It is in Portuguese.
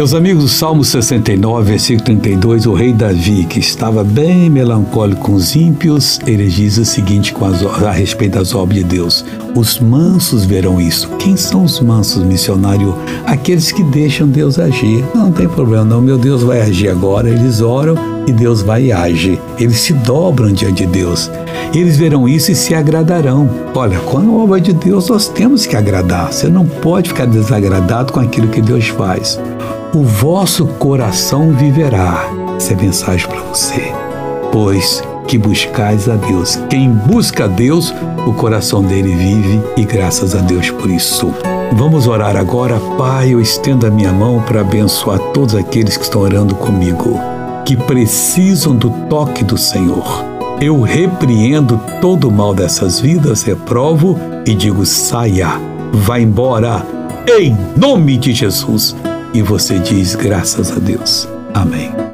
Meus amigos, Salmo 69, versículo 32, o rei Davi, que estava bem melancólico com os ímpios, ele diz o seguinte as, a respeito das obras de Deus: Os mansos verão isso. Quem são os mansos, missionário? Aqueles que deixam Deus agir. Não, tem problema, não. Meu Deus vai agir agora. Eles oram e Deus vai e age. Eles se dobram diante de Deus. Eles verão isso e se agradarão. Olha, com a obra de Deus nós temos que agradar. Você não pode ficar desagradado com aquilo que Deus faz o vosso coração viverá. Essa é a mensagem para você. Pois que buscais a Deus. Quem busca a Deus, o coração dele vive e graças a Deus por isso. Vamos orar agora, Pai. Eu estendo a minha mão para abençoar todos aqueles que estão orando comigo, que precisam do toque do Senhor. Eu repreendo todo o mal dessas vidas, reprovo e digo: saia, vá embora, em nome de Jesus e você diz graças a Deus. Amém.